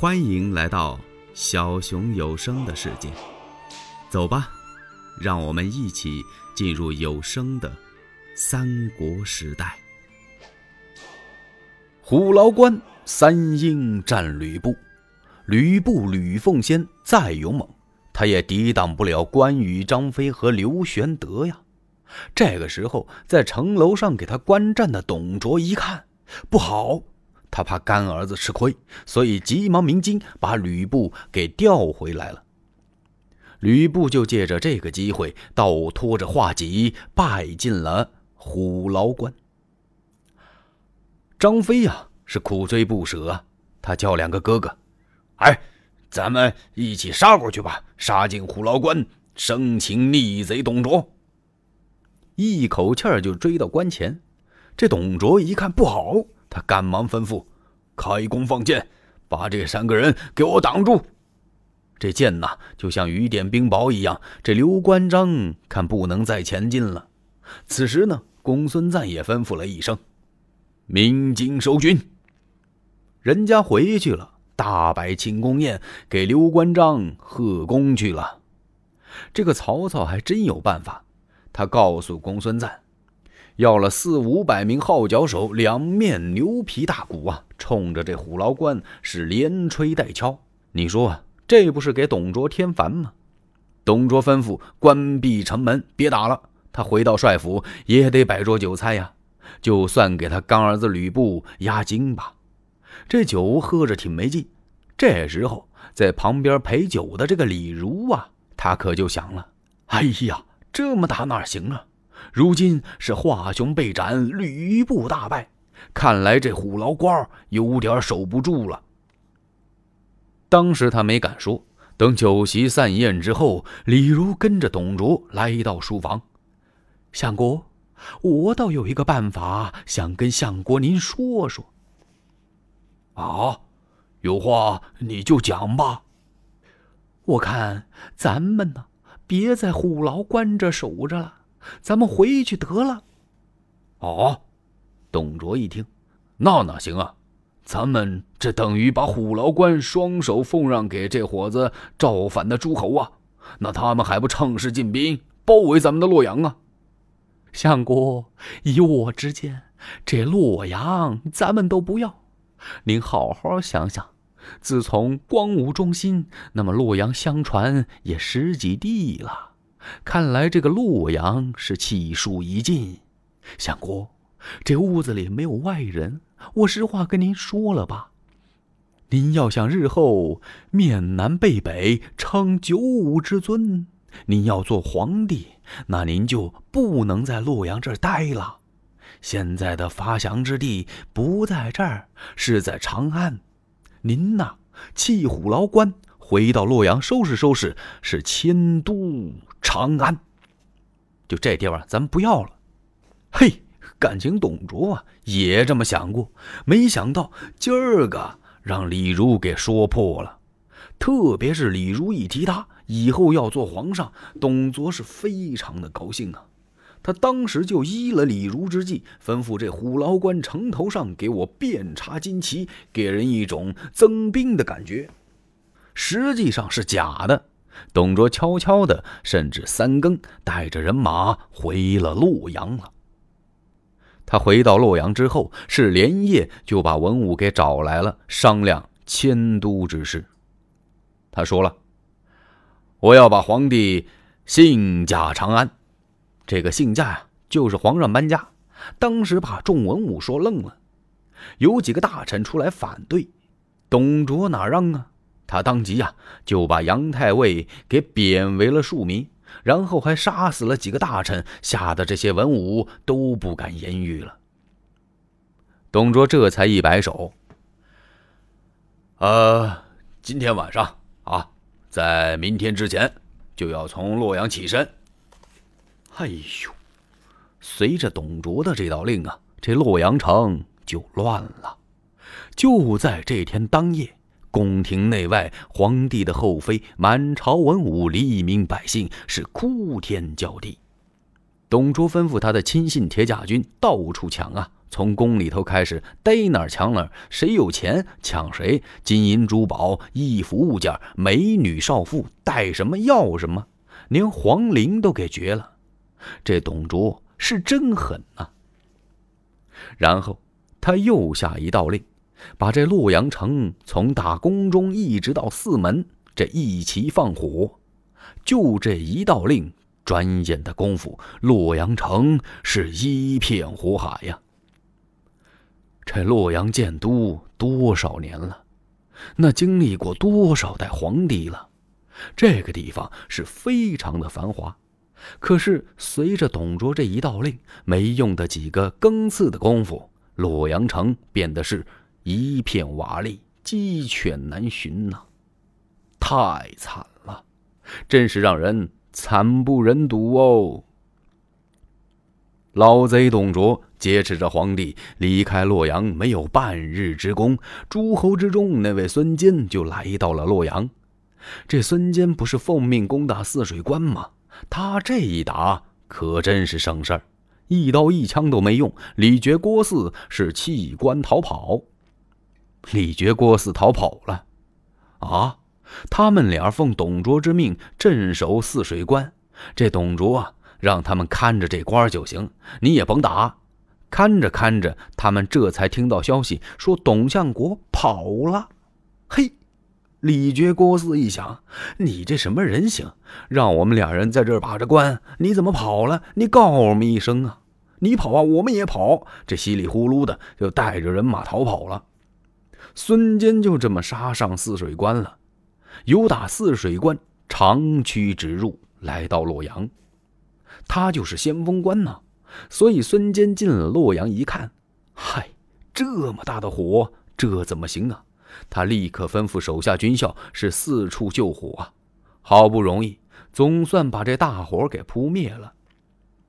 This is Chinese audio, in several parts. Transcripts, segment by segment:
欢迎来到小熊有声的世界，走吧，让我们一起进入有声的三国时代。虎牢关，三英战吕布，吕布吕奉先再勇猛，他也抵挡不了关羽、张飞和刘玄德呀。这个时候，在城楼上给他观战的董卓一看，不好。他怕干儿子吃亏，所以急忙鸣金，把吕布给调回来了。吕布就借着这个机会，倒拖着画戟，败进了虎牢关。张飞呀，是苦追不舍，他叫两个哥哥：“哎，咱们一起杀过去吧，杀进虎牢关，生擒逆贼董卓。”一口气儿就追到关前。这董卓一看不好。他赶忙吩咐：“开弓放箭，把这三个人给我挡住。”这箭呐，就像雨点冰雹一样。这刘关张看不能再前进了。此时呢，公孙瓒也吩咐了一声：“鸣金收军。”人家回去了，大摆庆功宴，给刘关张贺功去了。这个曹操还真有办法，他告诉公孙瓒。要了四五百名号角手，两面牛皮大鼓啊，冲着这虎牢关是连吹带敲。你说这不是给董卓添烦吗？董卓吩咐关闭城门，别打了。他回到帅府也得摆桌酒菜呀，就算给他干儿子吕布压惊吧。这酒喝着挺没劲。这时候在旁边陪酒的这个李儒啊，他可就想了：哎呀，这么打哪行啊？如今是华雄被斩，吕布大败，看来这虎牢关有点守不住了。当时他没敢说，等酒席散宴之后，李儒跟着董卓来到书房。相国，我倒有一个办法，想跟相国您说说。啊，有话你就讲吧。我看咱们呢，别在虎牢关这守着了。咱们回去得了。哦，董卓一听，那哪行啊？咱们这等于把虎牢关双手奉让给这伙子造反的诸侯啊！那他们还不趁势进兵，包围咱们的洛阳啊？相国，以我之见，这洛阳咱们都不要。您好好想想，自从光武中兴，那么洛阳相传也十几地了。看来这个洛阳是气数已尽，相国，这屋子里没有外人，我实话跟您说了吧。您要想日后面南背北称九五之尊，您要做皇帝，那您就不能在洛阳这儿待了。现在的发祥之地不在这儿，是在长安。您呐，弃虎牢关。回到洛阳收拾收拾，是迁都长安。就这地方，咱们不要了。嘿，感情董卓啊也这么想过，没想到今儿个让李儒给说破了。特别是李儒一提他以后要做皇上，董卓是非常的高兴啊。他当时就依了李儒之计，吩咐这虎牢关城头上给我遍插金旗，给人一种增兵的感觉。实际上是假的。董卓悄悄的，甚至三更带着人马回了洛阳了。他回到洛阳之后，是连夜就把文武给找来了，商量迁都之事。他说了：“我要把皇帝幸驾长安。”这个幸驾呀，就是皇上搬家。当时把众文武说愣了，有几个大臣出来反对，董卓哪让啊？他当即呀，就把杨太尉给贬为了庶民，然后还杀死了几个大臣，吓得这些文武都不敢言语了。董卓这才一摆手：“呃，今天晚上啊，在明天之前就要从洛阳起身。”哎呦，随着董卓的这道令啊，这洛阳城就乱了。就在这天当夜。宫廷内外，皇帝的后妃，满朝文武，黎民百姓是哭天叫地。董卓吩咐他的亲信铁甲军到处抢啊，从宫里头开始逮哪儿抢哪儿，谁有钱抢谁，金银珠宝、衣服物件、美女少妇，带什么要什么，连皇陵都给绝了。这董卓是真狠呐！然后他又下一道令，把这洛阳城从打宫中一直到四门，这一齐放火。就这一道令，转眼的功夫，洛阳城是一片火海呀。这洛阳建都多少年了？那经历过多少代皇帝了？这个地方是非常的繁华。可是随着董卓这一道令，没用的几个更次的功夫，洛阳城变得是一片瓦砾，鸡犬难寻呐！太惨了，真是让人惨不忍睹哦。老贼董卓劫持着皇帝离开洛阳，没有半日之功，诸侯之中那位孙坚就来到了洛阳。这孙坚不是奉命攻打汜水关吗？他这一打可真是省事儿，一刀一枪都没用，李傕、郭汜是弃关逃跑。李傕、郭汜逃跑了，啊，他们俩奉董卓之命镇守汜水关，这董卓啊。让他们看着这关就行，你也甭打。看着看着，他们这才听到消息，说董相国跑了。嘿，李傕、郭汜一想，你这什么人行？让我们俩人在这把着关，你怎么跑了？你告我们一声啊！你跑啊，我们也跑。这稀里呼噜的就带着人马逃跑了。孙坚就这么杀上汜水关了，由打汜水关长驱直入，来到洛阳。他就是先锋官呐，所以孙坚进了洛阳一看，嗨，这么大的火，这怎么行啊？他立刻吩咐手下军校是四处救火啊。好不容易，总算把这大火给扑灭了。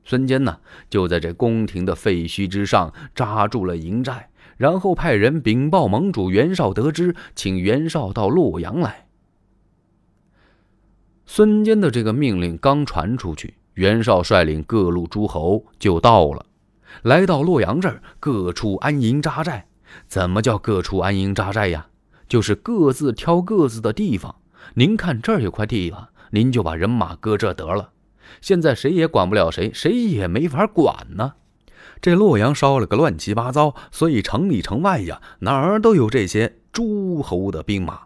孙坚呢，就在这宫廷的废墟之上扎住了营寨，然后派人禀报盟主袁绍，得知，请袁绍到洛阳来。孙坚的这个命令刚传出去。袁绍率领各路诸侯就到了，来到洛阳这儿，各处安营扎寨。怎么叫各处安营扎寨呀？就是各自挑各自的地方。您看这儿有块地方，您就把人马搁这得了。现在谁也管不了谁，谁也没法管呢。这洛阳烧了个乱七八糟，所以城里城外呀，哪儿都有这些诸侯的兵马。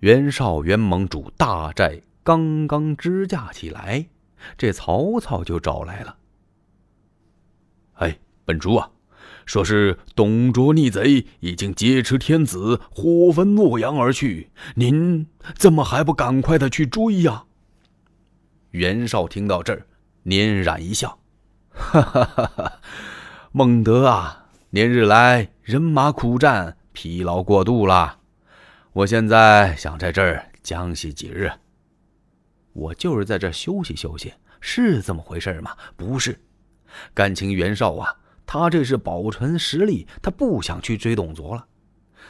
袁绍袁盟主大寨。刚刚支架起来，这曹操就找来了。哎，本主啊，说是董卓逆贼已经劫持天子，火焚洛阳而去，您怎么还不赶快的去追呀？袁绍听到这儿，捻然一笑，哈哈哈哈！孟德啊，连日来人马苦战，疲劳过度了，我现在想在这儿将息几日。我就是在这儿休息休息，是这么回事吗？不是，感情袁绍啊，他这是保存实力，他不想去追董卓了。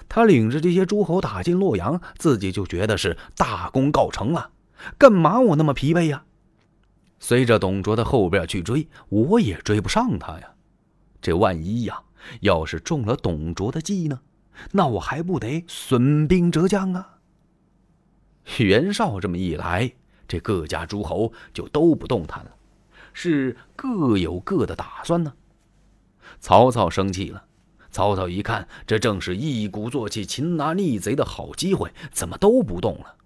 他领着这些诸侯打进洛阳，自己就觉得是大功告成了。干嘛我那么疲惫呀？随着董卓的后边去追，我也追不上他呀。这万一呀，要是中了董卓的计呢？那我还不得损兵折将啊？袁绍这么一来。这各家诸侯就都不动弹了，是各有各的打算呢。曹操生气了，曹操一看，这正是一鼓作气擒拿逆贼的好机会，怎么都不动了？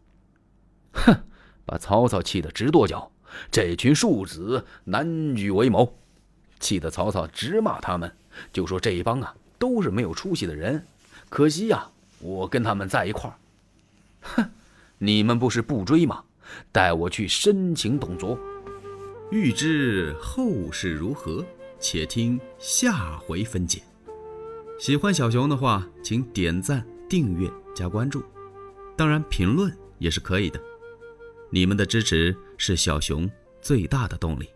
哼，把曹操气得直跺脚。这群庶子难与为谋，气得曹操直骂他们，就说这一帮啊都是没有出息的人。可惜呀，我跟他们在一块儿。哼，你们不是不追吗？带我去深情董卓。欲知后事如何，且听下回分解。喜欢小熊的话，请点赞、订阅、加关注，当然评论也是可以的。你们的支持是小熊最大的动力。